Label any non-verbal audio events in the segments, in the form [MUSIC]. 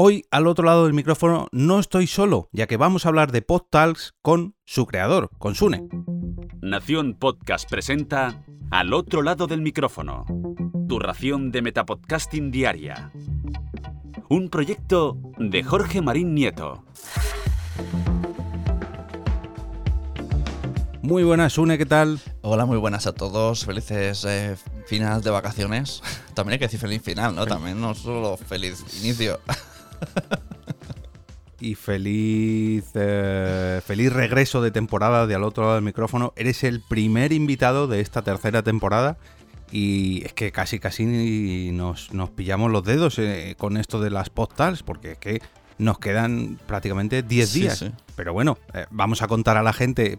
Hoy al otro lado del micrófono no estoy solo, ya que vamos a hablar de PodTalks con su creador, con Sune. Nación Podcast presenta Al otro lado del micrófono, tu ración de Metapodcasting diaria. Un proyecto de Jorge Marín Nieto. Muy buenas, Sune, ¿qué tal? Hola, muy buenas a todos. Felices eh, finales de vacaciones. [LAUGHS] También hay que decir feliz final, ¿no? También no solo feliz inicio. [LAUGHS] [LAUGHS] y feliz, eh, feliz regreso de temporada de al otro lado del micrófono. Eres el primer invitado de esta tercera temporada y es que casi casi nos, nos pillamos los dedos eh, con esto de las postals porque es que nos quedan prácticamente 10 días. Pero bueno, eh, vamos a contar a la gente,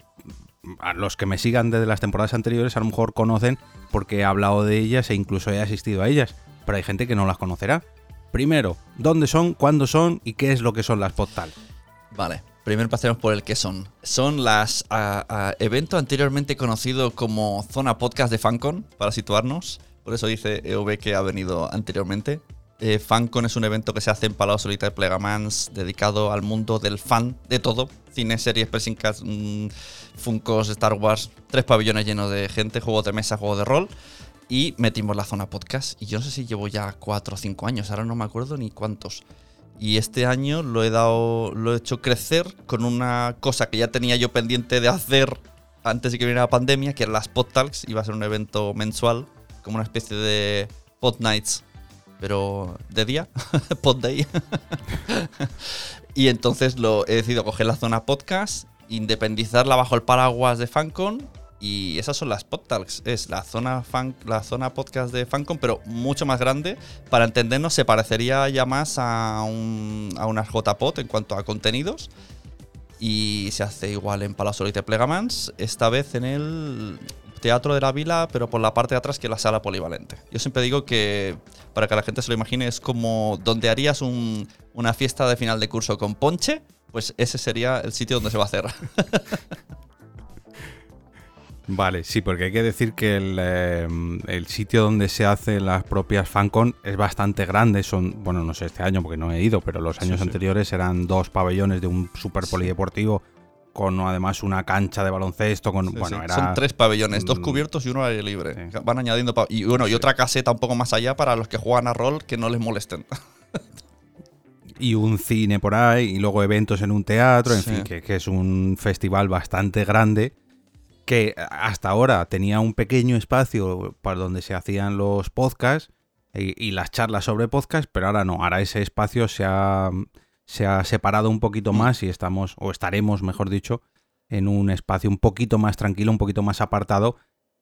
a los que me sigan desde las temporadas anteriores a lo mejor conocen porque he hablado de ellas e incluso he asistido a ellas, pero hay gente que no las conocerá. Primero, ¿dónde son, cuándo son y qué es lo que son las postales? Vale, primero pasemos por el qué son. Son las eventos anteriormente conocido como Zona Podcast de Fancon, para situarnos. Por eso dice EV que ha venido anteriormente. Eh, Fancon es un evento que se hace en Palau Solita de Plegamans, dedicado al mundo del fan de todo. Cine, series, pressing cast, mm, Funkos, Star Wars, tres pabellones llenos de gente, juegos de mesa, juegos de rol y metimos la zona podcast. Y yo no sé si llevo ya cuatro o cinco años, ahora no me acuerdo ni cuántos. Y este año lo he dado, lo he hecho crecer con una cosa que ya tenía yo pendiente de hacer antes de que viniera la pandemia, que eran las Pod Talks. Iba a ser un evento mensual, como una especie de Pod Nights, pero de día, [LAUGHS] Pod Day. [LAUGHS] y entonces lo he decidido coger la zona podcast, independizarla bajo el paraguas de Fancon y esas son las podtalks. Es la zona, fan, podcast de Fancon, pero mucho más grande. Para entendernos, se parecería ya más a, un, a una JPod en cuanto a contenidos. Y se hace igual en Palasolite Plegamans, esta vez en el Teatro de la Vila, pero por la parte de atrás que la sala polivalente. Yo siempre digo que, para que la gente se lo imagine, es como donde harías una fiesta de final de curso con ponche, pues ese sería el sitio donde se va a hacer. [LAUGHS] Vale, sí, porque hay que decir que em, el, sitio donde se hacen las propias FanCon es bastante grande. Son, bueno, no sé este año porque no he ido, pero los años anteriores eran dos pabellones de un super polideportivo con además una cancha de baloncesto. Con, bueno, Son tres pabellones, dos cubiertos y uno aire libre. Van añadiendo. Y bueno, y otra caseta un poco más allá para los que juegan a rol que no les molesten. [LAUGHS] y un cine por ahí, y luego eventos en un teatro, en fin, que, que, es un festival bastante grande que hasta ahora tenía un pequeño espacio para donde se hacían los podcasts y, las charlas sobre podcast, pero ahora no, ahora ese espacio se ha, se ha separado un poquito más y estamos, o estaremos, mejor dicho, en un espacio un poquito más tranquilo, un poquito más apartado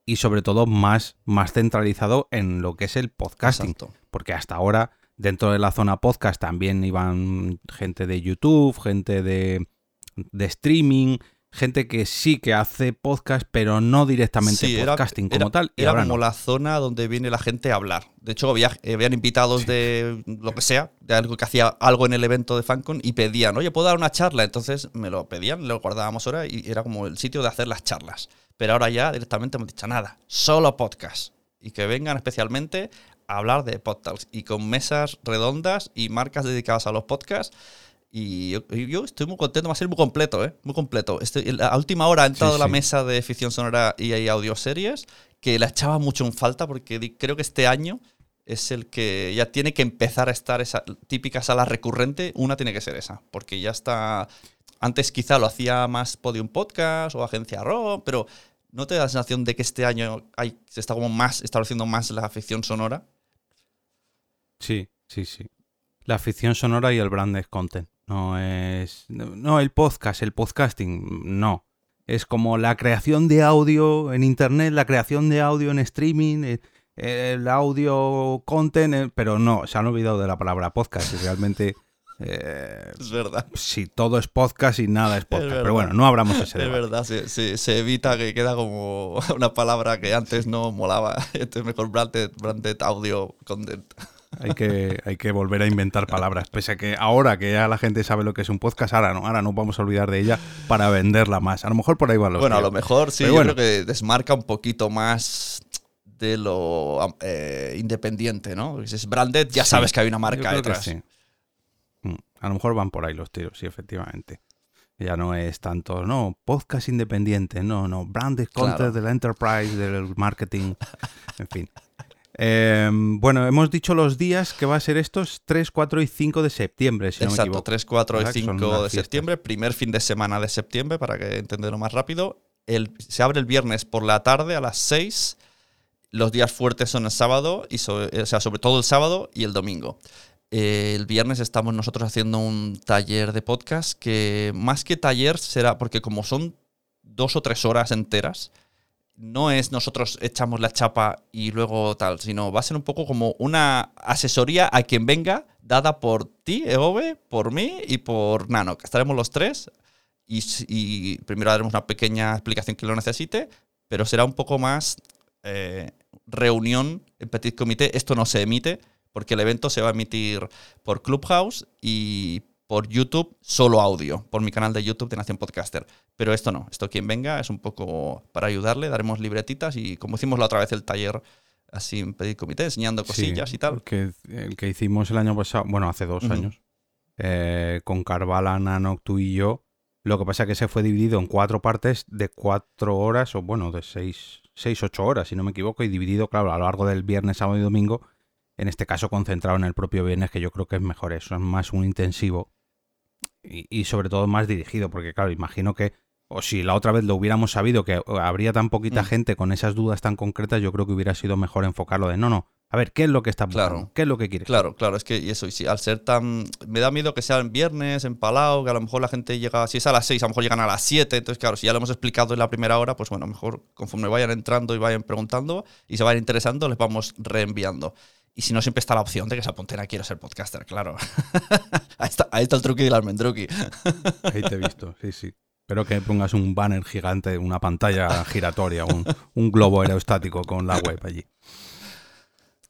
y sobre todo más, más centralizado en lo que es el podcasting. Porque hasta ahora, dentro de la zona podcast, también iban gente de YouTube, gente de, de streaming, gente que sí que hace podcast, pero no directamente podcasting como tal. era como la zona donde viene la gente a hablar. De hecho, había, habían invitados de lo que sea, de algo que hacía algo en el evento de FanCon y pedían, oye, ¿puedo dar una charla? Entonces me lo pedían, lo guardábamos ahora y era como el sitio de hacer las charlas. Pero ahora ya directamente hemos dicho nada, solo podcast. Y que vengan especialmente a hablar de podcasts y con mesas redondas y marcas dedicadas a los podcasts y yo, estoy muy contento, va a ser muy completo, ¿eh? Muy completo. Este, a última hora ha entrado la mesa de ficción sonora y, audio audioseries, que la echaba mucho en falta porque creo que este año es el que ya tiene que empezar a estar esa típica sala recurrente. Una tiene que ser esa, porque ya está. Antes quizá lo hacía más Podium Podcast o Agencia RO, pero ¿no te da la sensación de que este año hay, se está como más estableciendo más la ficción sonora? Sí, sí, sí. La ficción sonora y el branded content. No es. No, el podcast, el podcasting, no. Es como la creación de audio en internet, la creación de audio en streaming, eh, el, audio content, eh, pero no, se han olvidado de la palabra podcast y realmente. [LAUGHS] Eh, es verdad. Sí, todo es podcast y nada es podcast. pero bueno, no abramos ese debate. Es verdad, se, se, evita que queda como [LAUGHS] una palabra que antes no molaba. [LAUGHS] Este es mejor branded, branded audio content. Hay que, hay que volver a inventar palabras. Pese a que ahora que ya la gente sabe lo que es un podcast, ahora no, ahora no vamos a olvidar de ella para venderla más. A lo mejor por ahí va los Bueno, a lo mejor sí, yo creo que desmarca un poquito más de lo eh, independiente, ¿no? Si es branded, ya sabes que hay una marca detrás. Mm. A lo mejor van por ahí los tiros, sí, efectivamente. Ya no es tanto, no, podcast independiente, no, no, branded content del enterprise, del marketing, en fin. [LAUGHS] Em, bueno, hemos dicho los días que va a ser estos 3, 4 y 5 de septiembre, si Exacto, no me equivoco. 3, 4 y 5 de septiembre, primer fin de semana de septiembre, para que entenderlo más rápido. El, se abre el viernes por la tarde a las 6. Los días fuertes son el sábado, y o sea, sobre todo el sábado y el domingo. Eh, el viernes estamos nosotros haciendo un taller de podcast que más que taller será, porque como son dos o tres horas enteras, no es nosotros echamos la chapa y luego tal, sino va a ser un poco como una asesoría a quien venga, dada por ti, Eove, por mí y por Nano, estaremos los tres y, primero daremos una pequeña explicación que lo necesite, pero será un poco más eh, reunión en petit comité. Esto no se emite porque el evento se va a emitir por Clubhouse y por YouTube solo audio, por mi canal de YouTube de Nación Podcaster. Pero esto no, esto quien venga es un poco para ayudarle, daremos libretitas y como hicimos la otra vez el taller así en pedir comité, enseñando cosillas y tal. El que, el que hicimos el año pasado, bueno, hace dos años, eh, con Carvala, Nano, tú y yo. Lo que pasa es que se fue dividido en cuatro partes de cuatro horas, o bueno, de seis, seis, ocho horas, si no me equivoco, y dividido, claro, a lo largo del viernes, sábado y domingo. En este caso concentrado en el propio viernes, que yo creo que es mejor eso, es más un intensivo y, sobre todo más dirigido, porque claro, imagino que, o si la otra vez lo hubiéramos sabido, que habría tan poquita mm. gente con esas dudas tan concretas, yo creo que hubiera sido mejor enfocarlo de no, no. A ver, ¿qué es lo que está claro. ¿Qué es lo que quiere? Claro, claro, es que y eso, y si al ser tan. Me da miedo que sea en viernes, en Palau, que a lo mejor la gente llega, si es a las 6, a lo mejor llegan a las 7. Entonces, claro, si ya lo hemos explicado en la primera hora, pues bueno, mejor conforme vayan entrando y vayan preguntando y se vayan interesando, les vamos reenviando. Y si no, siempre está la opción de que se apunten a quiero ser podcaster, claro. [LAUGHS] ahí, está, ahí, está, el truqui del almendruqui. [LAUGHS] ahí te he visto, sí, sí. Espero que pongas un banner gigante, una pantalla giratoria, un, un globo aerostático con la web allí.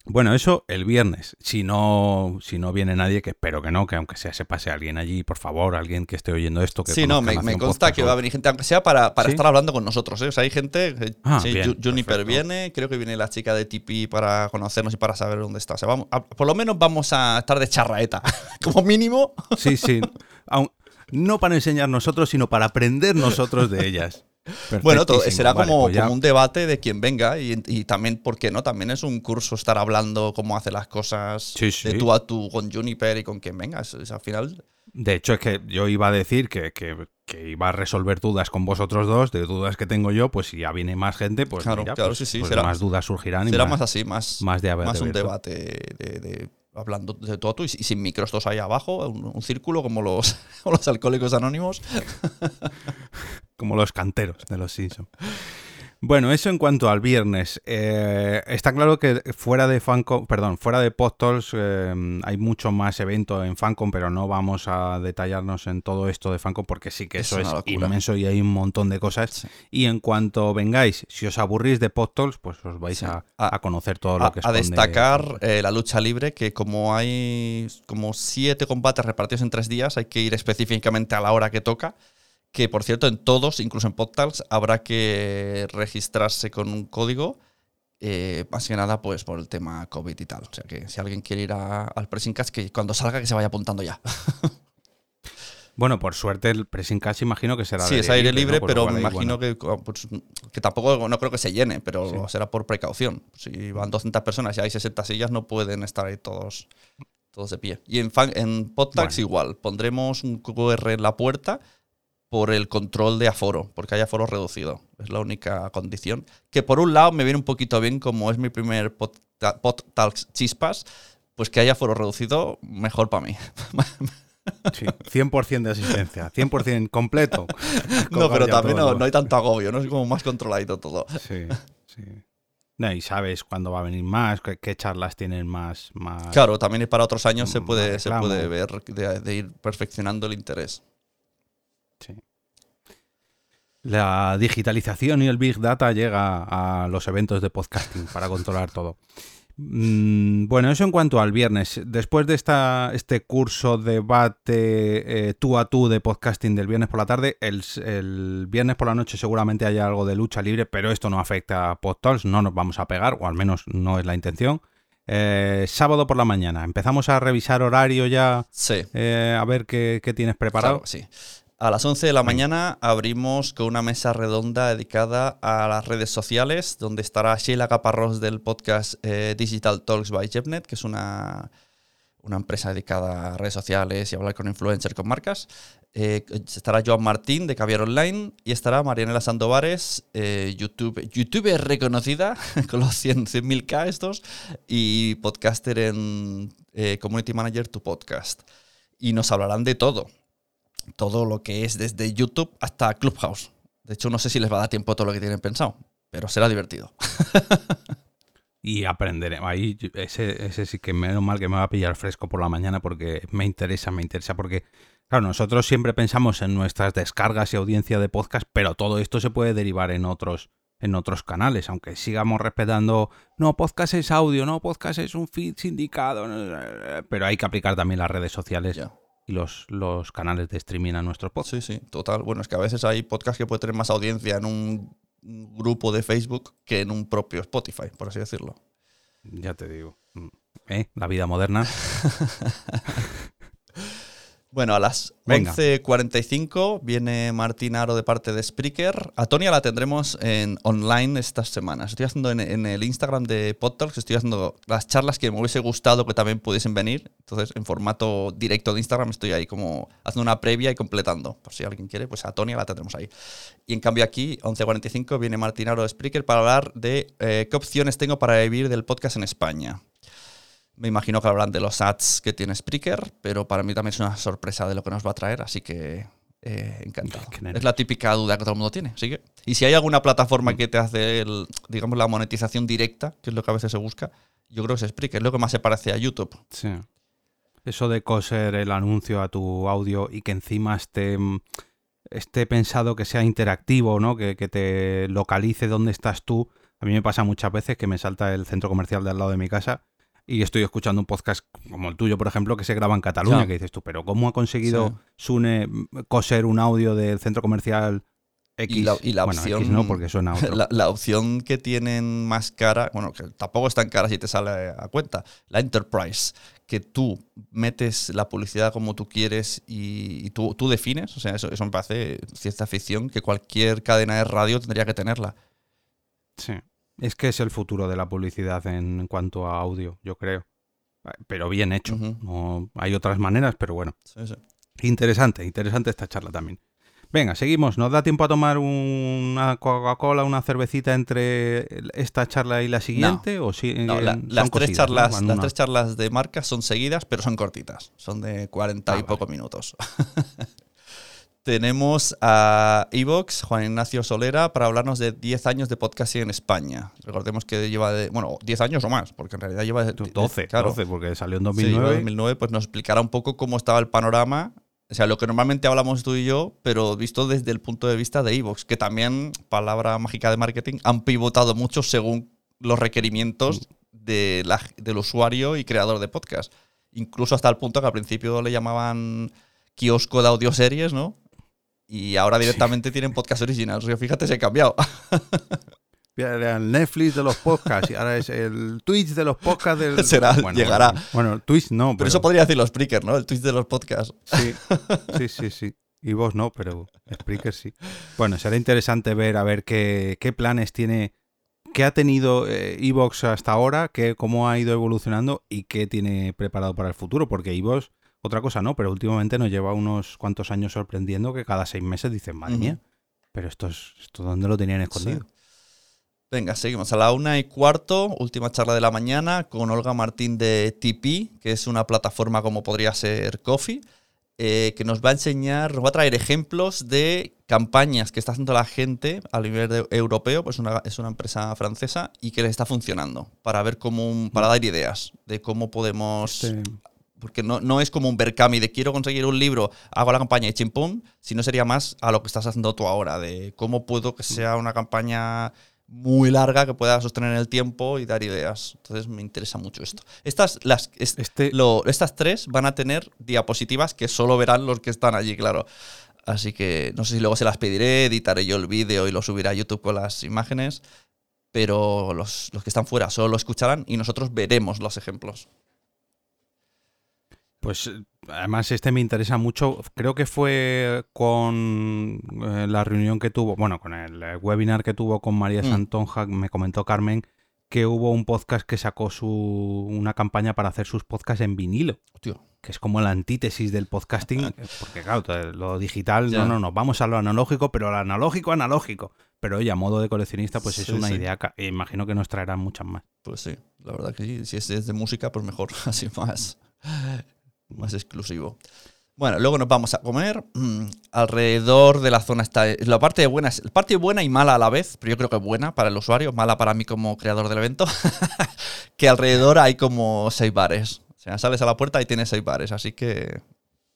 Bueno, eso el viernes. Si no, si no viene nadie, que espero que no, que aunque sea se pase alguien allí, por favor, alguien que esté oyendo esto. Que sí, no, me, consta que va a venir gente, aunque sea para, estar hablando con nosotros. ¿eh? O sea, hay gente. Ah, Juniper viene, creo que viene la chica de Tipi para conocernos y para saber dónde está. O sea, vamos, por lo menos vamos a estar de charraeta, [LAUGHS] como mínimo. Sí, sí. no para enseñar nosotros, sino para aprender nosotros de ellas. Bueno, será pues como, un debate de quien venga y, también, ¿por qué no? También es un curso estar hablando cómo hace las cosas de tú a tú con Juniper y con quien venga. Es, al final... De hecho, es que yo iba a decir que, iba a resolver dudas con vosotros dos, de dudas que tengo yo, pues si ya viene más gente, pues, claro, claro, pues, sí, sí. Pues más dudas surgirán. Será más, así, más, más, de más un debate de, hablando de todo tú y, sin micros dos ahí abajo, un, círculo como los, [LAUGHS] los alcohólicos anónimos. [LAUGHS] como los canteros de los Simpsons. Bueno, eso en cuanto al viernes. Eh, está claro que fuera de Fancom, perdón, fuera de Postals eh, hay mucho más evento en Fancom, pero no vamos a detallarnos en todo esto de Fancom porque sí que eso es, inmenso y hay un montón de cosas. Y en cuanto vengáis, si os aburrís de Postals, pues os vais a, conocer todo lo que A destacar eh, la lucha libre, que como hay como siete combates repartidos en tres días, hay que ir específicamente a la hora que toca que por cierto en todos, incluso en Podtals, habrá que registrarse con un código, eh, más que nada pues por el tema COVID y tal. O sea que si alguien quiere ir al Pressing Catch, que cuando salga que se vaya apuntando ya. [LAUGHS] Bueno, por suerte el Pressing Catch imagino que será Sí, es aire libre, pero me imagino que, pues, que tampoco, no creo que se llene, pero será por precaución. Si van 200 personas y hay 60 sillas, no pueden estar ahí todos, todos de pie. Y en, en Podtax igual, pondremos un QR en la puerta por el control de aforo, porque hay aforo reducido. Es la única condición. Que por un lado me viene un poquito bien, como es mi primer pod, chispas, pues que haya aforo reducido, mejor para mí. [LAUGHS] Sí, 100% de asistencia, 100% completo. [LAUGHS] No, pero también no, hay tanto agobio, ¿no? Es como más controladito todo. Sí, sí. y sabes cuándo va a venir más, qué, charlas tienen más, más. Claro, también para otros años se puede, se puede ver de ir perfeccionando el interés. La digitalización y el Big Data llega a los eventos de podcasting para [LAUGHS] controlar todo. Mm, bueno, eso en cuanto al viernes. Después de esta, este curso, debate eh, tú a tú de podcasting del viernes por la tarde, el, viernes por la noche seguramente haya algo de lucha libre, pero esto no afecta a PodTalks, no nos vamos a pegar, o al menos no es la intención. Eh, sábado por la mañana. Empezamos a revisar horario ya. Sí. Eh, a ver qué, tienes preparado. sí. A las 11 de la mañana abrimos con una mesa redonda dedicada a las redes sociales, donde estará Sheila Caparrós del podcast eh, Digital Talks by JetNet, que es una, una empresa dedicada a redes sociales y hablar con influencers, con marcas. Eh, estará Joan Martín de Caviar Online y estará Marianela Sandovares, eh, YouTube, youtuber reconocida [LAUGHS] con los 100.000 k estos y podcaster en Community Manager Tu Podcast. Y nos hablarán de todo, todo lo que es desde YouTube hasta Clubhouse. De hecho, no sé si les va a dar tiempo todo lo que tienen pensado, pero será divertido. [LAUGHS] y aprenderé. Ahí ese, ese sí que menos mal que me va a pillar fresco por la mañana porque me interesa, me interesa porque Claro, nosotros siempre pensamos en nuestras descargas y audiencia de podcast, pero todo esto se puede derivar en otros, en otros canales, aunque sigamos respetando, no, podcast es audio, no, podcast es un feed sindicado, pero hay que aplicar también las redes sociales y los, los canales de streaming a nuestros podcasts. Sí, sí, total. Bueno, es que a veces hay podcasts que pueden tener más audiencia en un grupo de Facebook que en un propio Spotify, por así decirlo. Ya te digo. Mm, ¿Eh? La vida moderna. [LAUGHS] Bueno, a las 11.45 viene Martín Aro de parte de Spreaker. A Tonia la tendremos en online estas semanas. Estoy haciendo en, el Instagram de PodTalks, estoy haciendo las charlas que me hubiese gustado que también pudiesen venir. Entonces, en formato directo de Instagram estoy ahí como haciendo una previa y completando. Por si alguien quiere, pues a Tonia la tendremos ahí. Y en cambio aquí, 11.45, viene Martín Aro de Spreaker para hablar de eh, qué opciones tengo para vivir del podcast en España. Me imagino que hablarán de los ads que tiene Spreaker, pero para mí también es una sorpresa de lo que nos va a traer, así que eh, encantado. Es la típica duda que todo el mundo tiene. Que, y si hay alguna plataforma mm. que te hace, digamos, la monetización directa, que es lo que a veces se busca, yo creo que es Spreaker, es lo que más se parece a YouTube. Sí. Eso de coser el anuncio a tu audio y que encima esté, esté pensado que sea interactivo, ¿no? Que, que te localice dónde estás tú. A mí me pasa muchas veces que me salta el centro comercial de al lado de mi casa y estoy escuchando un podcast como el tuyo, por ejemplo, que se graba en Cataluña, que dices tú, pero ¿cómo ha conseguido Sune coser un audio del centro comercial X? Y la, opción, no, porque suena [LAUGHS] La, opción que tienen más cara, bueno, que tampoco es tan cara si te sale a cuenta, la Enterprise, que tú metes la publicidad como tú quieres y, tú, tú, defines, o sea, eso, eso me parece cierta ficción que cualquier cadena de radio tendría que tenerla. Sí. Es que es el futuro de la publicidad en cuanto a audio, yo creo. Pero bien hecho. no, hay otras maneras, pero bueno. Interesante, interesante esta charla también. Venga, seguimos. ¿Nos da tiempo a tomar una Coca-Cola, una cervecita entre esta charla y la siguiente? ¿O si, las, tres charlas, las tres charlas de marca son seguidas, pero son cortitas. Son de 40 y ah, pocos minutos. [LAUGHS] Tenemos a Evox, Juan Ignacio Solera, para hablarnos de 10 años de podcasting en España. Recordemos que lleva, de, bueno, 10 años o más, porque en realidad lleva... De, 12, claro. 12, porque salió en 2009. Sí, 2009, pues nos explicará un poco cómo estaba el panorama, o sea, lo que normalmente hablamos tú y yo, pero visto desde el punto de vista de Evox, que también, palabra mágica de marketing, han pivotado mucho según los requerimientos de la, del usuario y creador de podcast. Incluso hasta el punto que al principio le llamaban kiosco de audioseries, ¿no? Y ahora directamente tienen podcast original. fíjate, se ha cambiado. [LAUGHS] el Netflix de los podcasts y ahora es el Twitch de los podcasts del... [LAUGHS] Será, llegará. Bueno, Twitch no, pero... eso podría decir los Spreaker, ¿no? El Twitch de los podcasts. Sí, [LAUGHS] sí, sí, sí. Y vos no, pero Spreaker sí. Bueno, será interesante ver a ver qué, qué planes tiene, qué ha tenido Evox hasta ahora, qué, cómo ha ido evolucionando y qué tiene preparado para el futuro, porque Evox otra cosa no, pero últimamente nos lleva unos cuantos años sorprendiendo que cada seis meses dicen, madre mía, pero esto es, esto dónde lo tenían escondido. Venga, seguimos. A la una y cuarto, última charla de la mañana con Olga Martín de TP, que es una plataforma como podría ser Coffee, eh, que nos va a enseñar, nos va a traer ejemplos de campañas que está haciendo la gente a nivel europeo, pues una, es una empresa francesa y que le está funcionando para ver cómo, para dar ideas de cómo podemos este porque no, no, es como un Berkami de quiero conseguir un libro, hago la campaña y chimpum, sino sería más a lo que estás haciendo tú ahora, de cómo puedo que sea una campaña muy larga que pueda sostener el tiempo y dar ideas. Entonces me interesa mucho esto. Estas, las, este... estas tres van a tener diapositivas que solo verán los que están allí, claro. Así que no sé si luego se las pediré, editaré yo el vídeo y lo subiré a YouTube con las imágenes. pero los, los que están fuera solo lo escucharán y nosotros veremos los ejemplos. Pues además este me interesa mucho. Creo que fue con eh, la reunión que tuvo, bueno, con el eh, webinar que tuvo con María Mm. Santonja, me comentó Carmen que hubo un podcast que sacó su una campaña para hacer sus podcasts en vinilo, Tío, que es como la antítesis del podcasting, porque claro, lo digital, Ya. no, no, no, vamos a lo analógico, pero lo analógico, analógico. Pero oye, a modo de coleccionista, pues es una sí. idea, ca- imagino que nos traerán muchas más. pues sí, la verdad que sí. Si es de música, pues mejor, [LAUGHS] así más, más exclusivo. Bueno, luego nos vamos a comer. Mm, alrededor de la zona está. La parte buena es la parte buena y mala a la vez, pero yo creo que buena para el usuario, mala para mí como creador del evento. [LAUGHS] que alrededor hay como seis bares. O sea, sales a la puerta y tienes seis bares, así que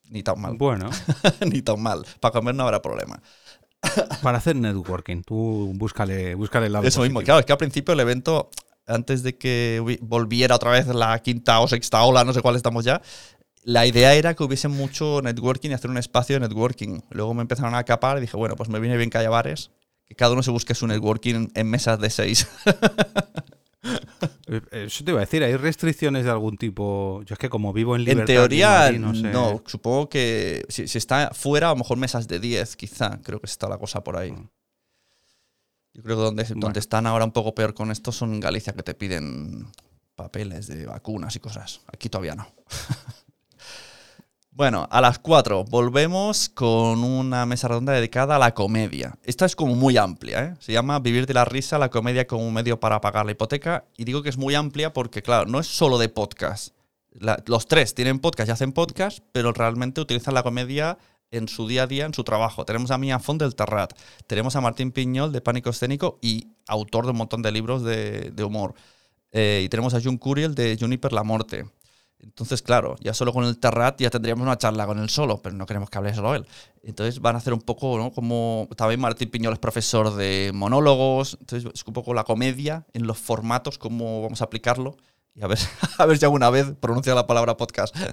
ni tan mal. Bueno, [LAUGHS] ni tan mal. Para comer no habrá problema. para hacer networking, tú búscale, búscale el lado Eso mismo. positivo. Claro, es que al principio el evento, antes de que volviera otra vez la quinta o sexta ola, no sé cuál estamos ya, la idea era que hubiese mucho networking y hacer un espacio de networking. Luego me empezaron a acapar y dije, bueno, pues me viene bien que haya bares, que cada uno se busque su networking en mesas de seis. [LAUGHS] Eh, Eso te iba a decir, ¿hay restricciones de algún tipo? Yo es que como vivo en en libertad... aquí teoría, no, sé. supongo que si, si está fuera, a lo mejor mesas de 10, quizá. Creo que está la cosa por ahí. Mm. Yo creo que donde, Bueno. donde están ahora un poco peor con esto son en Galicia, que te piden papeles de vacunas y cosas. Aquí todavía no. [LAUGHS] bueno, a las 4 volvemos con una mesa redonda dedicada a la comedia. Esta es como muy amplia, ¿eh? Se llama Vivir de la risa, la comedia como un medio para pagar la hipoteca. Y digo que es muy amplia porque, claro, no es solo de podcast. Los tres tienen podcast y hacen podcast, pero realmente utilizan la comedia en su día a día, en su trabajo. Tenemos a Mía Font del Terrat, tenemos a Martín Piñol de Pánico Escénico y autor de un montón de libros de, de humor. Eh, y tenemos a Jun Curiel de Juniper La Morte. Entonces, claro, ya solo con el Terrat ya tendríamos una charla con él solo, pero no queremos que hable solo él. Entonces van a hacer un poco, ¿no? Como también Martín Piñol es profesor de monólogos, entonces es un poco la comedia en los formatos, cómo vamos a aplicarlo. Y a ver, [LAUGHS] a ver si alguna vez pronuncia la palabra podcast. [LAUGHS]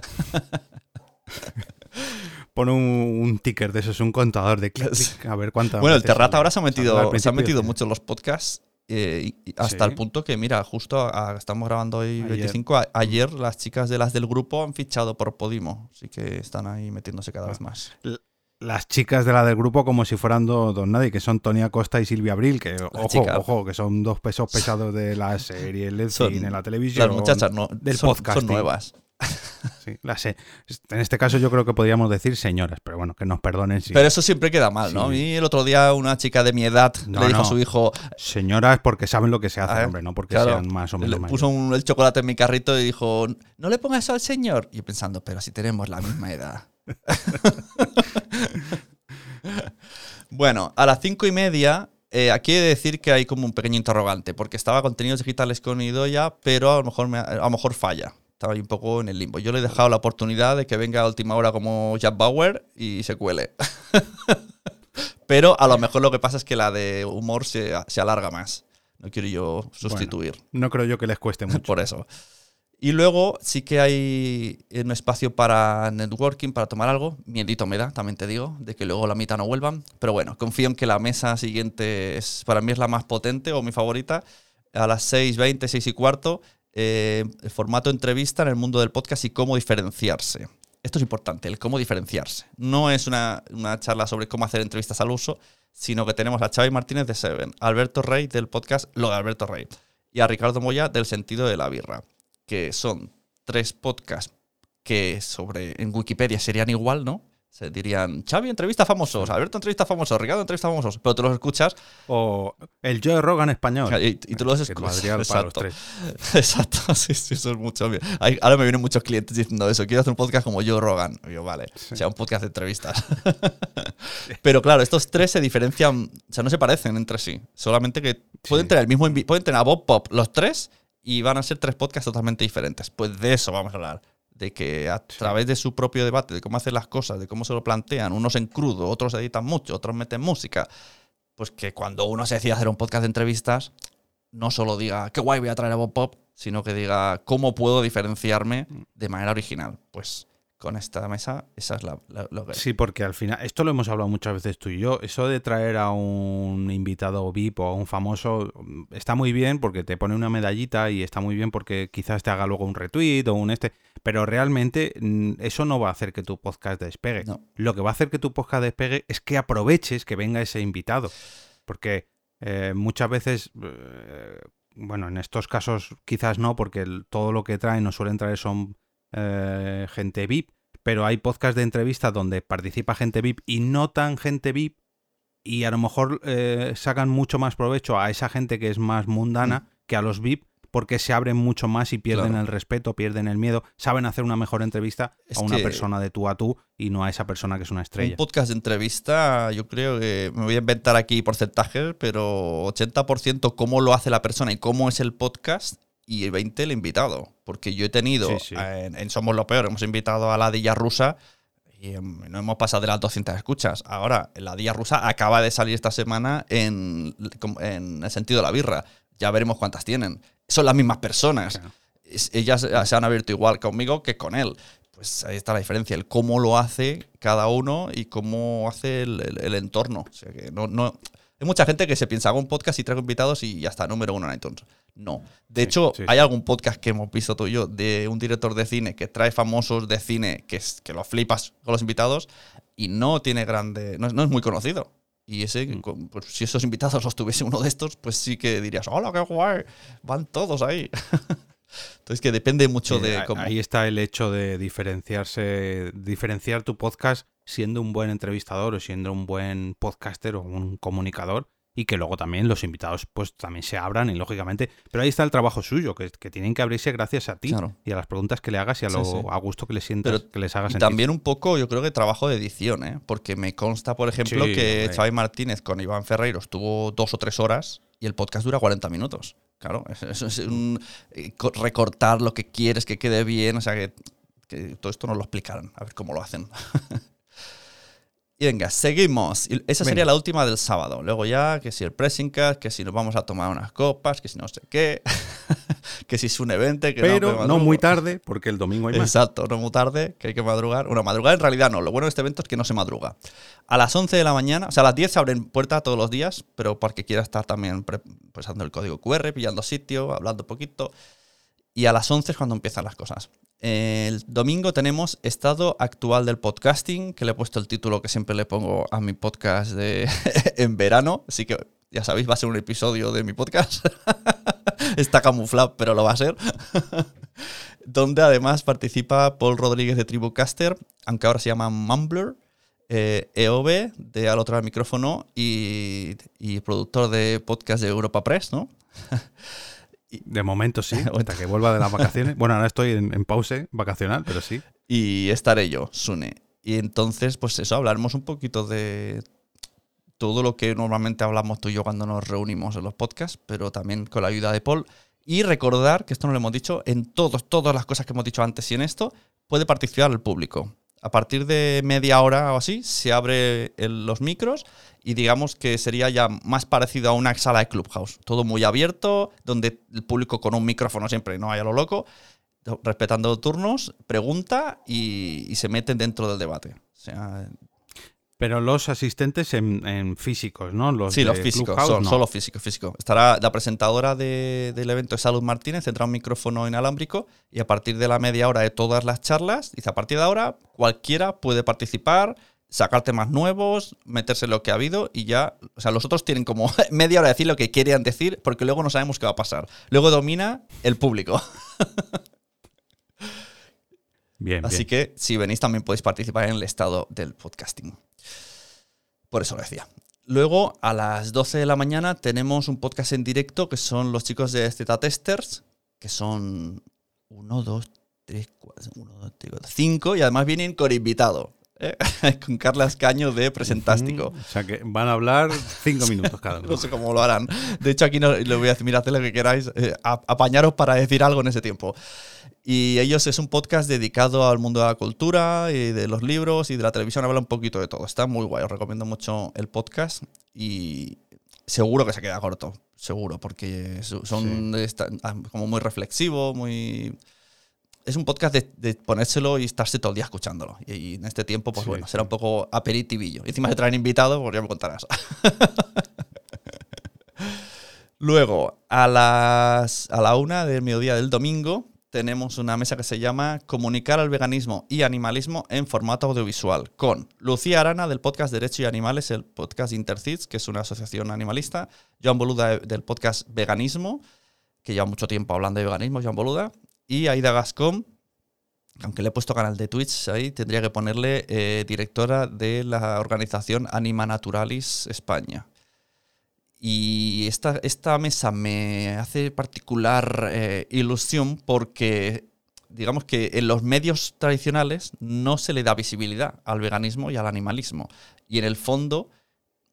Pon un, un ticker de eso, es un contador de [LAUGHS] clic, clic, a ver cuántas Bueno, el Terrat ahora se ha metido, se ha metido mucho en los podcasts. Eh, hasta Sí. el punto que, mira, justo a- estamos grabando hoy Ayer. 25. a- ayer las chicas de las del grupo han fichado por Podimo. Así que están ahí metiéndose cada Ah. vez más. Las chicas de la del grupo como si fueran do- dos nadie, que son Tony Acosta y Silvia Abril, que ojo, ojo, que son dos pesos pesados de la serie, el Son- cine, la televisión. Las muchachas no, del son, podcasting. son nuevas. [LAUGHS] Sí, las se- en este caso yo creo que podríamos decir señoras, pero bueno, que nos perdonen si Pero eso siempre queda mal, ¿no? A Sí. mí el otro día una chica de mi edad No, le dijo no. a su hijo, señoras porque saben lo que se hace, Ah, hombre, no porque claro, sean más o le menos puso mayores. un- el chocolate en mi carrito y dijo, no le pongas eso al señor. Y yo pensando, pero si tenemos la misma edad. [LAUGHS] bueno, a las cinco y media, eh, aquí he de decir que hay como un pequeño interrogante, porque estaba contenidos digitales con Idoya, pero a lo mejor, me- a lo mejor falla. Estaba ahí un poco en el limbo. Yo le he dejado la oportunidad de que venga a última hora como Jack Bauer y se cuele. [LAUGHS] pero a lo mejor lo que pasa es que la de humor se, se alarga más. No quiero yo sustituir No creo yo que les cueste [LAUGHS] mucho. por eso. Y luego sí que hay un espacio para networking, para tomar algo. Miedito me da, también te digo, de que luego la mitad no vuelvan. Pero bueno, confío en que la mesa siguiente es, para mí es la más potente o mi favorita. A las 6.20, 6 y cuarto, eh, el formato entrevista en el mundo del podcast y cómo diferenciarse. Esto es importante, el cómo diferenciarse. No es una, una charla sobre cómo hacer entrevistas al uso, sino que tenemos a Xavi Martínez de Seven, a Alberto Rey del podcast Lo de Alberto Rey y a Ricardo Moya del Sentido de la Birra, que son tres podcasts que sobre en Wikipedia serían igual, ¿no? Se dirían Xavi entrevista a famosos, Alberto entrevista a famosos, Ricardo entrevista a famosos, pero tú los escuchas O el Joe Rogan español. y, y tú los escuchas. Exacto. [LAUGHS] Exacto, [LAUGHS] sí, sí, eso es mucho. Hay- ahora me vienen muchos clientes diciendo eso. Quiero hacer un podcast como Joe Rogan. Y yo, vale, o sea, un podcast de entrevistas. [LAUGHS] Pero claro, estos tres se diferencian, o sea, no se parecen entre sí. Solamente que pueden Sí. tener el mismo, pueden tener a Bob Pop los tres y van a ser tres podcasts totalmente diferentes. Pues de eso vamos a hablar. De que a través de su propio debate, de cómo hacen las cosas, de cómo se lo plantean, unos en crudo, otros editan mucho, otros meten música. Pues que cuando uno se decide hacer un podcast de entrevistas, no solo diga qué guay voy a traer a Bob Pop, sino que diga cómo puedo diferenciarme de manera original. Pues con esta mesa, esa es la, lo que... Sí, porque al final, esto lo hemos hablado muchas veces tú y yo, eso de traer a un invitado VIP o a un famoso mm, está muy bien porque te pone una medallita y está muy bien porque quizás te haga luego un retweet o un este, pero realmente mm, eso no va a hacer que tu podcast despegue. Lo que va a hacer que tu podcast despegue es que aproveches que venga ese invitado, porque eh, muchas veces... Eh, bueno, en estos casos quizás no, porque todo lo que traen o suelen traer son eh, gente VIP, pero hay podcasts de entrevistas donde participa gente VIP y no tan gente VIP y a lo mejor eh, sacan mucho más provecho a esa gente que es más mundana mm. que a los VIP porque se abren mucho más y pierden el respeto, pierden el miedo, saben hacer una mejor entrevista a una persona de tú a tú y no a esa persona que es una estrella. Un podcast de entrevista, yo creo que me voy a inventar aquí porcentajes, pero 80% cómo lo hace la persona y cómo es el podcast y el 20 el invitado. Porque yo he tenido, En, Somos lo Peor, hemos invitado a la Dilla Rusa y em, no hemos pasado de las 200 escuchas. Ahora, la Dilla Rusa acaba de salir esta semana en, en el sentido de la birra. Ya veremos cuántas tienen. Son las mismas personas. ellas se han abierto igual conmigo que con él. Pues ahí está la diferencia, el cómo lo hace cada uno y cómo hace el, entorno. O sea que no, no, hay mucha gente que se piensa, hago un podcast y traigo invitados y ya está, número uno en iTunes. No. De hecho, hay algún podcast que hemos visto tú y yo de un director de cine que trae famosos de cine que, es, que lo flipas con los invitados y no tiene grande. No, es muy conocido. Y ese, mm. pues, si esos invitados los tuviese uno de estos, pues sí que dirías, hola, qué guay, van todos ahí. [LAUGHS] Entonces que depende mucho de cómo. Ahí está el hecho de diferenciarse, diferenciar tu podcast siendo un buen entrevistador o siendo un buen podcaster o un comunicador y que luego también los invitados pues también se abran y lógicamente, pero ahí está el trabajo suyo, que, que tienen que abrirse gracias a ti y a las preguntas que le hagas y a lo a gusto que les sientas, que les hagas. Y también un poco, yo creo que trabajo de edición, ¿eh? porque me consta, por ejemplo, que Xavi Martínez con Iván Ferreiro estuvo dos o tres horas y el podcast dura 40 minutos. Claro, [LAUGHS] eso es un, eh, recortar lo que quieres que quede bien, o sea que, que todo esto nos lo explicaran, a ver cómo lo hacen. [LAUGHS] Y venga, seguimos. esa sería la última del sábado. Luego ya, que si el pressing cast, que si nos vamos a tomar unas copas, que si no sé qué, [LAUGHS] que si es un evento, que Pero no, muy tarde, porque el domingo hay más. Exacto, no muy tarde, que hay que madrugar. Bueno, madrugar en realidad no. Lo bueno de este evento es que no se madruga. A las 11 de la mañana, o sea, a las 10 se abren puertas todos los días, pero para que quiera estar también pasando el código QR, pillando sitio, hablando un poquito. Y a las 11 es cuando empiezan las cosas. El domingo tenemos estado actual del podcasting, que le he puesto el título que siempre le pongo a mi podcast de [LAUGHS] en verano. Así que ya sabéis, va a ser un episodio de mi podcast. [LAUGHS] Está camuflado, pero lo va a ser. [LAUGHS] Donde además participa Paul Rodríguez de Tribucaster, aunque ahora se llama Mumbler. EOB eh, e de al otro micrófono y, y productor de podcast de Europa Press, ¿no? De momento sí, [LAUGHS] hasta que vuelva de las vacaciones. Bueno, ahora estoy en, pause vacacional, pero sí. Y estaré yo, Sune. Y entonces, pues eso, hablaremos un poquito de todo lo que normalmente hablamos tú y yo cuando nos reunimos en los podcasts, pero también con la ayuda de Paul. Y recordar, que esto no lo hemos dicho, en todos, todas las cosas que hemos dicho antes y en esto, puede participar el público. A partir de media hora o así, se abre los micros y digamos que sería ya más parecido a una sala de Clubhouse. Todo muy abierto, donde el público con un micrófono siempre no haya lo loco, respetando turnos, pregunta y, se meten dentro del debate. Pero los asistentes en, físicos, ¿no? Los sí, los físicos, son, solo físico, físico. Estará la presentadora del evento de Salud Martínez, tendrá un micrófono inalámbrico y a partir de la media hora de todas las charlas, dice a partir de ahora cualquiera puede participar, sacar temas nuevos, meterse lo que ha habido y ya, o sea, los otros tienen como [LAUGHS] media hora de decir lo que querían decir porque luego no sabemos qué va a pasar. Luego domina el público. [LAUGHS] Bien. Así que si venís también podéis participar en el estado del podcasting. Por eso lo decía. Luego, a las 12 de la mañana, tenemos un podcast en directo que son los chicos de Zeta Testers, que son 1, 2, 3, 4, 1, 2, 3, 4, 5 y además vienen con invitado. [LAUGHS] con Carlas Caño de Presentástico. o sea que van a hablar cinco minutos cada [LAUGHS] uno. no sé cómo lo harán. De hecho, aquí no, le voy a decir, mira, haz lo que queráis, eh, apañaros para decir algo en ese tiempo. Y ellos es un podcast dedicado al mundo de la cultura y de los libros y de la televisión. Habla un poquito de todo. Está muy guay. Os recomiendo mucho el podcast y seguro que se queda corto. Seguro, porque son ah, como muy reflexivo, muy es un podcast de, ponérselo y estarse todo el día escuchándolo. Y, en este tiempo, pues bueno, será un poco aperitivillo. Y encima se traen invitados, pues ya me contarás. [LAUGHS] Luego, a, las, a la una del mediodía del domingo, tenemos una mesa que se llama Comunicar al veganismo y animalismo en formato audiovisual, con Lucía Arana del podcast Derecho y Animales, el podcast Intercids, que es una asociación animalista, Joan Boluda del podcast Veganismo, que lleva mucho tiempo hablando de veganismo, Joan Boluda, y Aida Gascón, aunque le he puesto canal de Twitch ahí, tendría que ponerle eh, directora de la organización Anima Naturalis España. Y esta, esta mesa me hace particular eh, ilusión porque, digamos que en los medios tradicionales no se le da visibilidad al veganismo y al animalismo. Y en el fondo,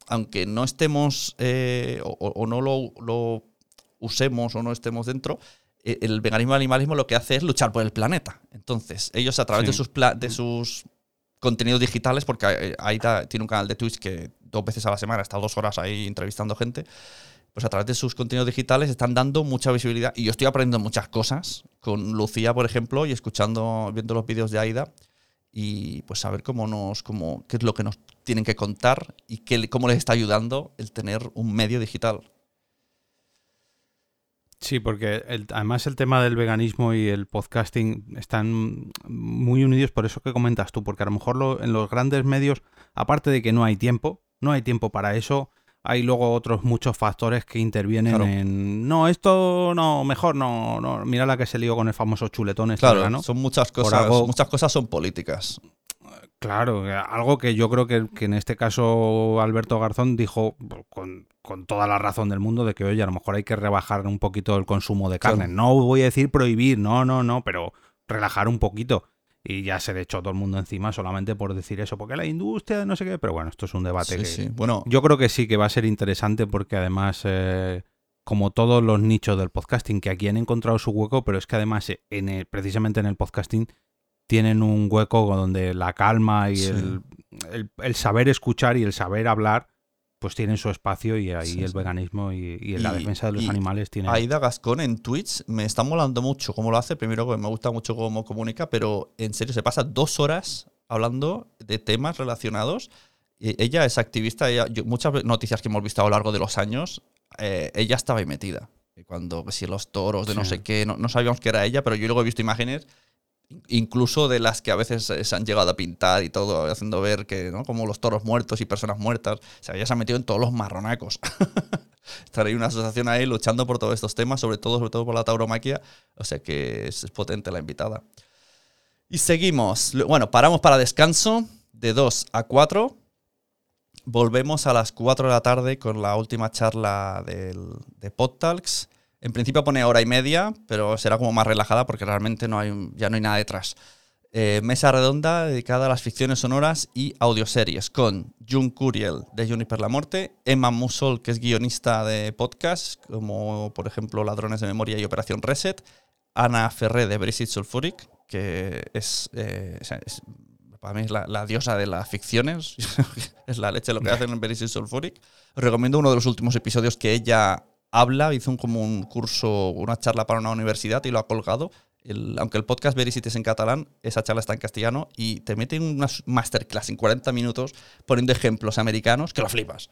aunque no estemos eh, o, no lo, usemos o no estemos dentro, el veganismo y el animalismo lo que hace es luchar por el planeta. Entonces, ellos a través de, sus de sus contenidos digitales, porque Aida tiene un canal de Twitch que dos veces a la semana, está dos horas ahí entrevistando gente, pues a través de sus contenidos digitales están dando mucha visibilidad. Y yo estoy aprendiendo muchas cosas con Lucía, por ejemplo, y escuchando, viendo los vídeos de Aida, y pues saber cómo nos, cómo, qué es lo que nos tienen que contar y qué, cómo les está ayudando el tener un medio digital. Sí, porque además el tema del veganismo y el podcasting están muy unidos por eso que comentas tú, porque a lo mejor en los grandes medios, aparte de que no hay tiempo, no hay tiempo para eso, hay luego otros muchos factores que intervienen en no esto no mejor no no mira la que se lió con el famoso chuletón este claro ¿no? son muchas cosas muchas cosas son políticas claro algo que yo creo que, que en este caso Alberto Garzón dijo con, con, toda la razón del mundo de que oye a lo mejor hay que rebajar un poquito el consumo de carne. No voy a decir prohibir no no no pero relajar un poquito. Y ya se le echó todo el mundo encima solamente por decir eso, porque la industria, no sé qué, pero bueno, esto es un debate que bueno, yo creo que sí que va a ser interesante porque además, eh, como todos los nichos del podcasting, que aquí han encontrado su hueco, pero es que además en precisamente en el podcasting tienen un hueco donde la calma y el saber escuchar y el saber hablar pues tienen su espacio y ahí el veganismo y, la defensa de los animales tiene. Aida Gascón en Twitch me está molando mucho cómo lo hace. Primero, me gusta mucho cómo comunica, pero en serio, se pasa dos horas hablando de temas relacionados. ella es activista, muchas noticias que hemos visto a lo largo de los años, eh, ella estaba ahí metida. Cuando, si los toros de no sé qué, no, no, sabíamos que era ella, pero yo luego he visto imágenes incluso de las que a veces se han llegado a pintar y todo, haciendo ver que, ¿no? Como los toros muertos y personas muertas. Se ha metido en todos los marronacos. [LAUGHS] Estar ahí una asociación ahí luchando por todos estos temas, sobre todo, sobre todo por la tauromaquia. O sea que es, potente la invitada. Y seguimos. Bueno, paramos para descanso de 2 a 4. Volvemos a las 4 de la tarde con la última charla del, de PodTalks. En principio pone hora y media, pero será como más relajada porque realmente no hay, ya no hay nada detrás. Eh, mesa redonda dedicada a las ficciones sonoras y audioseries con Jun Curiel de Juniper la Muerte, Emma Musol, que es guionista de podcast, como por ejemplo Ladrones de Memoria y Operación Reset, Ana Ferré de Brisit Sulfuric, que es, eh, para mí es la, diosa de las ficciones, [LAUGHS] es la leche lo que [LAUGHS] hacen en Sulfuric. Os recomiendo uno de los últimos episodios que ella habla, hizo un, como un curso, una charla para una universidad y lo ha colgado. aunque el podcast Verisit es en catalán, esa charla está en castellano y te meten una masterclass en 40 minutos poniendo ejemplos americanos que lo flipas.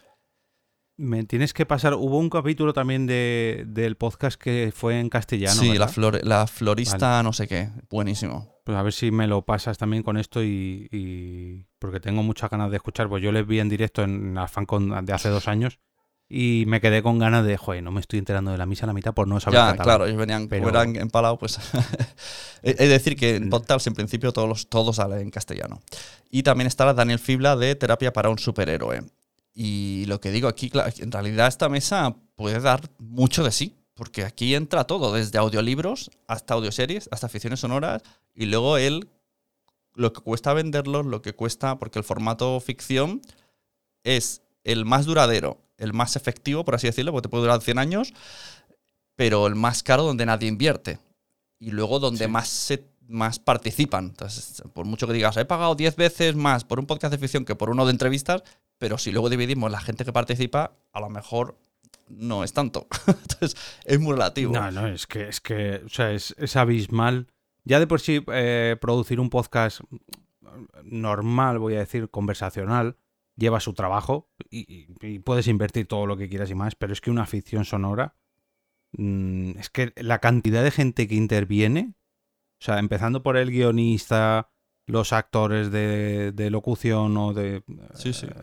Me tienes que pasar. Hubo un capítulo también de, del podcast que fue en castellano. Sí, la, la, florista, no sé qué. Buenísimo. Pues a ver si me lo pasas también con esto y, porque tengo muchas ganas de escuchar. Pues yo les vi en directo en la FanCon de hace dos años y me quedé con ganas de, joder, no me estoy enterando de la misa a la mitad por no saber Ya, claro, ellos venían, pero... eran empalados, pues... [LAUGHS] es decir, que en podcast en principio todos, todos salen en castellano. Y también está la Daniel Fibla de Terapia para un Superhéroe. Y lo que digo aquí, en realidad esta mesa puede dar mucho de sí, porque aquí entra todo, desde audiolibros hasta audioseries, hasta ficciones sonoras, y luego él, lo que cuesta venderlos, lo que cuesta, porque el formato ficción es el más duradero el más efectivo, por así decirlo, porque te puede durar 100 años, pero el más caro donde nadie invierte. Y luego donde más, se, más participan. Entonces, por mucho que digas, he pagado 10 veces más por un podcast de ficción que por uno de entrevistas, pero si luego dividimos la gente que participa, a lo mejor no es tanto. [LAUGHS] Entonces, es muy relativo. No, no, es que, es que, o sea, es, abismal ya de por sí eh, producir un podcast normal, voy a decir, conversacional, lleva su trabajo y, puedes invertir todo lo que quieras y más, pero es que una ficción sonora, mm, es que la cantidad de gente que interviene, o sea, empezando por el guionista, los actores de, locución o de eh,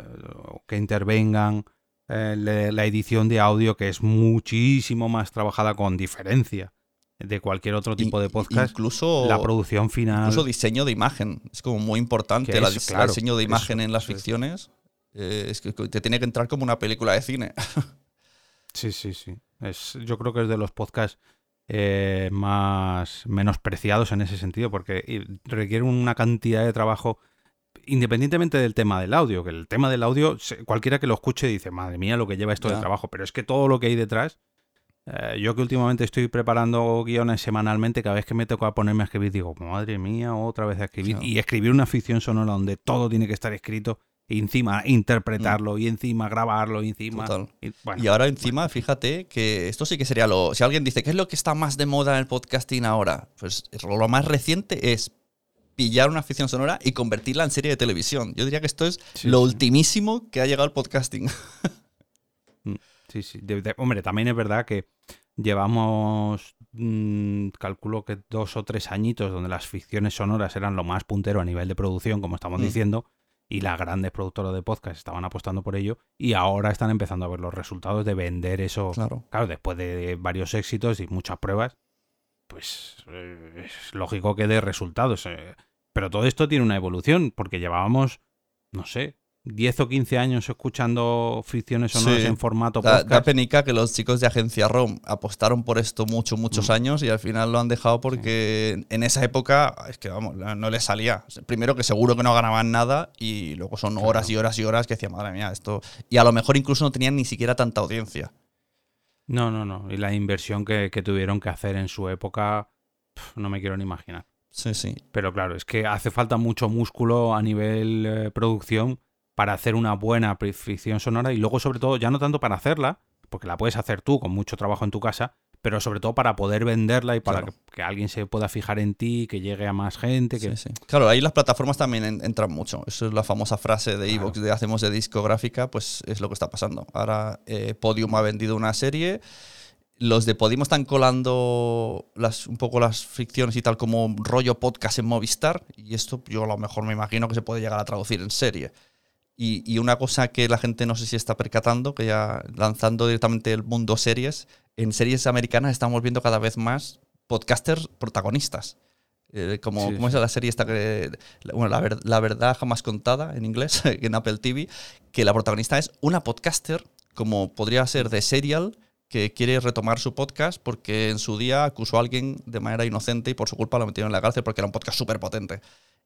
que intervengan, eh, la edición de audio que es muchísimo más trabajada con diferencia de cualquier otro tipo de podcast. Incluso la producción final. Incluso diseño de imagen. Es como muy importante el diseño de imagen en las ficciones. Eh, es que te tiene que entrar como una película de cine. [LAUGHS] sí, sí, sí. Es, yo creo que es de los podcasts eh, más menospreciados en ese sentido, porque requiere una cantidad de trabajo, independientemente del tema del audio, que el tema del audio, cualquiera que lo escuche dice, madre mía, lo que lleva esto de trabajo, pero es que todo lo que hay detrás eh, yo que últimamente estoy preparando guiones semanalmente, cada vez que me toca ponerme a escribir, digo, madre mía, otra vez a escribir. Y escribir una ficción sonora donde todo tiene que estar escrito, y encima interpretarlo, y encima grabarlo, y encima. Y, ahora encima, fíjate que esto sí que sería lo. Si alguien dice, ¿qué es lo que está más de moda en el podcasting ahora? Pues lo más reciente es pillar una ficción sonora y convertirla en serie de televisión. Yo diría que esto es lo ultimísimo que ha llegado al podcasting. [LAUGHS] Mm. Sí, sí. hombre, también es verdad que llevamos, mm, calculo que dos o tres añitos donde las ficciones sonoras eran lo más puntero a nivel de producción, como estamos mm. diciendo, y las grandes productoras de podcast estaban apostando por ello, y ahora están empezando a ver los resultados de vender eso. Claro, claro después de varios éxitos y muchas pruebas, pues eh, es lógico que dé resultados. Eh. Pero todo esto tiene una evolución, porque llevábamos, no sé, 10 o 15 años escuchando ficciones sonoras en formato podcast. Da, penica que los chicos de Agencia ROM apostaron por esto mucho, muchos mm. años y al final lo han dejado porque en esa época es que vamos, no les salía. Primero que seguro que no ganaban nada y luego son horas y horas y horas que decía, madre mía, esto... Y a lo mejor incluso no tenían ni siquiera tanta audiencia. No, no, no. Y la inversión que, tuvieron que hacer en su época, no me quiero ni imaginar. Sí, sí. Pero claro, es que hace falta mucho músculo a nivel eh, producción para hacer una buena ficción sonora y luego sobre todo ya no tanto para hacerla, porque la puedes hacer tú con mucho trabajo en tu casa, pero sobre todo para poder venderla y para que, alguien se pueda fijar en ti, que llegue a más gente. Que... Claro, ahí las plataformas también entran mucho. Eso es la famosa frase de Evox de hacemos de discográfica, pues es lo que está pasando. Ahora eh, Podium ha vendido una serie. Los de Podium están colando las, un poco las ficciones y tal como rollo podcast en Movistar. Y esto yo a lo mejor me imagino que se puede llegar a traducir en serie. Y, una cosa que la gente no sé si está percatando, que ya lanzando directamente el mundo series, en series americanas estamos viendo cada vez más podcasters protagonistas. Eh, como, es la serie esta que. Bueno, la, la, verdad jamás contada en inglés, [LAUGHS] en Apple TV, que la protagonista es una podcaster, como podría ser de Serial, que quiere retomar su podcast porque en su día acusó a alguien de manera inocente y por su culpa lo metieron en la cárcel porque era un podcast súper potente.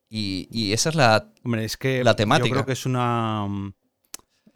Y, esa es la, es que la temática. Yo creo que es una.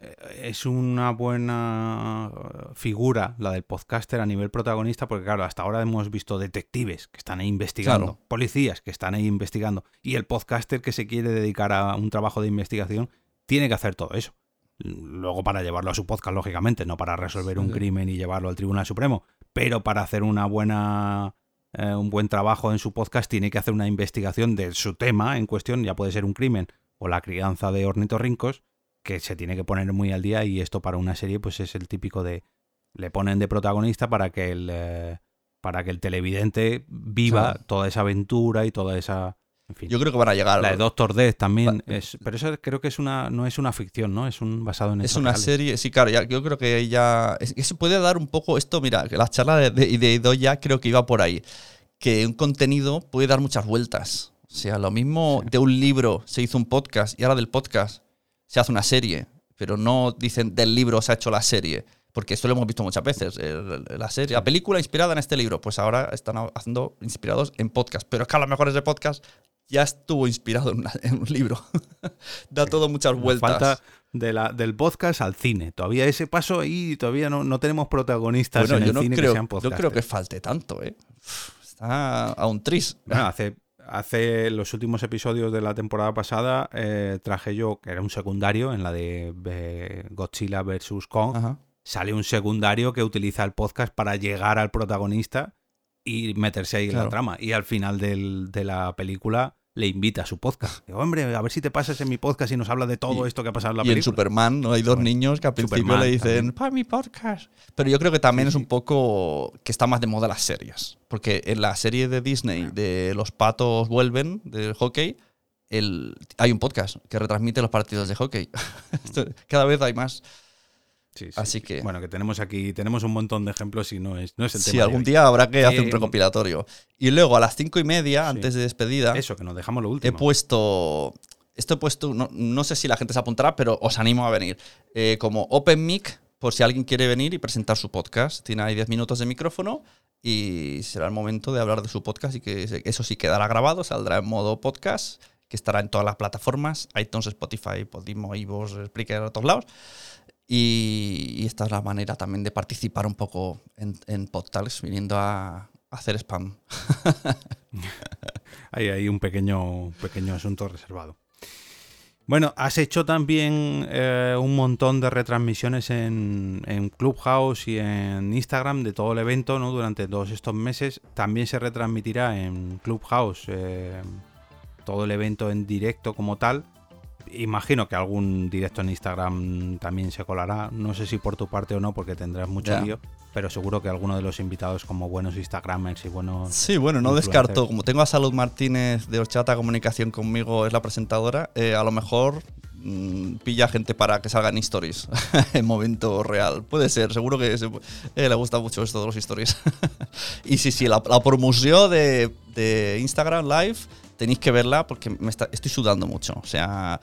Eh, es una buena figura la del podcaster a nivel protagonista, porque claro, hasta ahora hemos visto detectives que están ahí investigando, policías que están ahí investigando, y el podcaster que se quiere dedicar a un trabajo de investigación tiene que hacer todo eso. Luego para llevarlo a su podcast, lógicamente, no para resolver un crimen y llevarlo al Tribunal Supremo, pero para hacer una buena eh, un buen trabajo en su podcast, tiene que hacer una investigación de su tema en cuestión, ya puede ser un crimen o la crianza de ornitorrincos, que se tiene que poner muy al día y esto para una serie pues es el típico de le ponen de protagonista para que el eh, para que el televidente viva toda esa aventura y toda esa yo creo que van a llegar. La de Doctor Death también. Es, pero eso creo que es una, no es una ficción, ¿no? Es un basado en Es una serie, sí, claro. yo creo que ella. Eso puede dar un poco esto, mira, que la charla de, de, de Idoya creo que iba por ahí. Que un contenido puede dar muchas vueltas. O sea, lo mismo de un libro se hizo un podcast y ahora del podcast se hace una serie. Pero no dicen del libro se ha hecho la serie. Porque esto lo hemos visto muchas veces. La serie, la película inspirada en este libro, pues ahora están haciendo inspirados en podcast. Pero es que a lo mejor ese podcast ya estuvo inspirado en, un libro. [LAUGHS] da todo muchas vueltas. Falta de la, del podcast al cine. Todavía ese paso ahí, todavía no, no tenemos protagonistas en el cine creo, que sean Yo creo que falte tanto, ¿eh? Está a un tris. Bueno, hace, hace los últimos episodios de la temporada pasada eh, traje yo, que era un secundario, en la de Godzilla vs. Kong. Sale un secundario que utiliza el podcast para llegar al protagonista y meterse ahí en la trama. Y al final del- de la película le invita a su podcast. Digo, hombre, a ver si te pasas en mi podcast y nos habla de todo Y- esto que ha pasado en la Y en película. Superman, ¿no? Hay dos niños que al principio Superman le dicen, para mi podcast. Pero yo creo que también es un poco que está más de moda las series. Porque en la serie de Disney de Los patos vuelven, del hockey, el, hay un podcast que retransmite los partidos de hockey. [LAUGHS] Cada vez hay más. Sí, sí. Así que- Bueno, que tenemos aquí, tenemos un montón de ejemplos y no es, no es el tema. Sí, de algún hoy. día habrá que hacer un Eh, recopilatorio. Y luego a las cinco y media, Sí. antes de despedida, Eso, que nos dejamos lo he último. puesto. Esto he puesto, no, no sé si la gente se apuntará, pero os animo a venir. Eh, como Open Mic, por si alguien quiere venir y presentar su podcast. Tiene ahí 10 minutos de micrófono y será el momento de hablar de su podcast y que eso sí quedará grabado, saldrá en modo podcast, que estará en todas las plataformas, iTunes, Spotify, Podimo, iVoox, Spreaker, a todos lados. Y, esta es la manera también de participar un poco en, en PodTalks, viniendo a, hacer spam. [LAUGHS] Hay un pequeño, pequeño asunto reservado. Bueno, has hecho también eh, un montón de retransmisiones en, en Clubhouse y en Instagram de todo el evento, ¿no? Durante todos estos meses. También se retransmitirá en Clubhouse eh, todo el evento en directo como tal. Imagino que algún directo en Instagram también se colará. No sé si por tu parte o no, porque tendrás mucho Ya. lío. Pero seguro que alguno de los invitados, como buenos Instagramers y buenos Sí, bueno, no descarto. Como tengo a Salud Martínez de Horchata Comunicación conmigo, es la presentadora, eh, a lo mejor mm, pilla gente para que salgan stories [LAUGHS] en momento real. Puede ser, seguro que se- eh, le gusta mucho esto de los stories. [LAUGHS] y sí, sí, la, la promoción de, de Instagram Live tenéis que verla porque me está- estoy sudando mucho. O sea,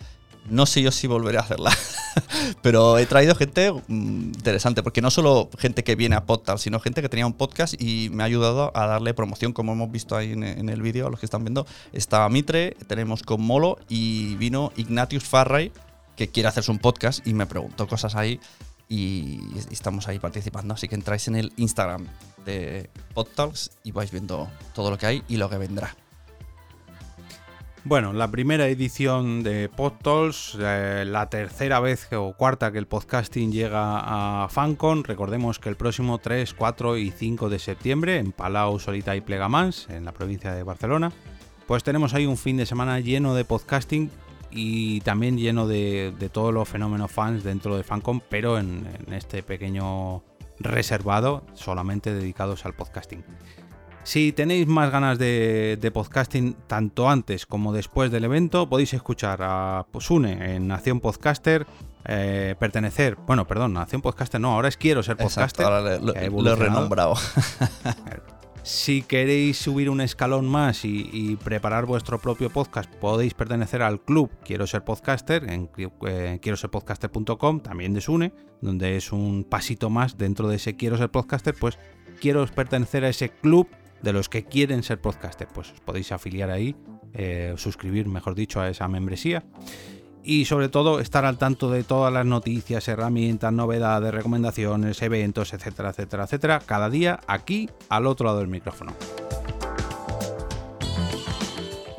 no sé yo si volveré a hacerla. [LAUGHS] Pero he traído gente mm, interesante, porque no solo gente que viene a podcast, sino gente que tenía un podcast y me ha ayudado a darle promoción, como hemos visto ahí en, el vídeo, a los que están viendo. Está Mitre, tenemos con Molo y vino Ignatius Farray, que quiere hacerse un podcast y me preguntó cosas ahí y estamos ahí participando. Así que entráis en el Instagram de PodTalks y vais viendo todo lo que hay y lo que vendrá. Bueno, la primera edición de PodTalks, eh, la tercera vez o cuarta que el podcasting llega a FanCon. Recordemos que el próximo 3, 4 y 5 de septiembre en Palau, Solita y Plegamans, en la provincia de Barcelona, pues tenemos ahí un fin de semana lleno de podcasting y también lleno de, todos los fenómenos fans dentro de FanCon, pero en este pequeño reservado solamente dedicados al podcasting. Si tenéis más ganas de, de podcasting tanto antes como después del evento, podéis escuchar a Sune en Nación Podcaster, eh, pertenecer, bueno, perdón, Nación Podcaster no, ahora es Quiero ser Exacto, podcaster. ahora le- lo, he renombrado. [LAUGHS] Si queréis subir un escalón más y, y preparar vuestro propio podcast, podéis pertenecer al club Quiero ser podcaster en eh, quiero ser podcaster.com, también de Sune, donde es un pasito más dentro de ese Quiero ser podcaster, pues quiero pertenecer a ese club de los que quieren ser podcaster, pues os podéis afiliar ahí, eh, suscribir, mejor dicho, a esa membresía. Y sobre todo estar al tanto de todas las noticias, herramientas, novedades, recomendaciones, eventos, etcétera, etcétera, etcétera, cada día aquí al otro lado del micrófono.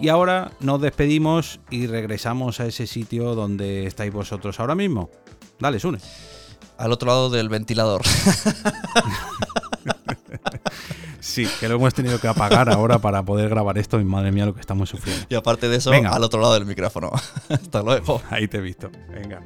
Y ahora nos despedimos y regresamos a ese sitio donde estáis vosotros ahora mismo. Dale, Sune. Al otro lado del ventilador. [LAUGHS] Sí, que lo hemos tenido que apagar ahora para poder grabar esto y madre mía lo que estamos sufriendo. Y aparte de eso, Venga. al otro lado del micrófono. [LAUGHS] Hasta luego. Ahí te he visto. Venga.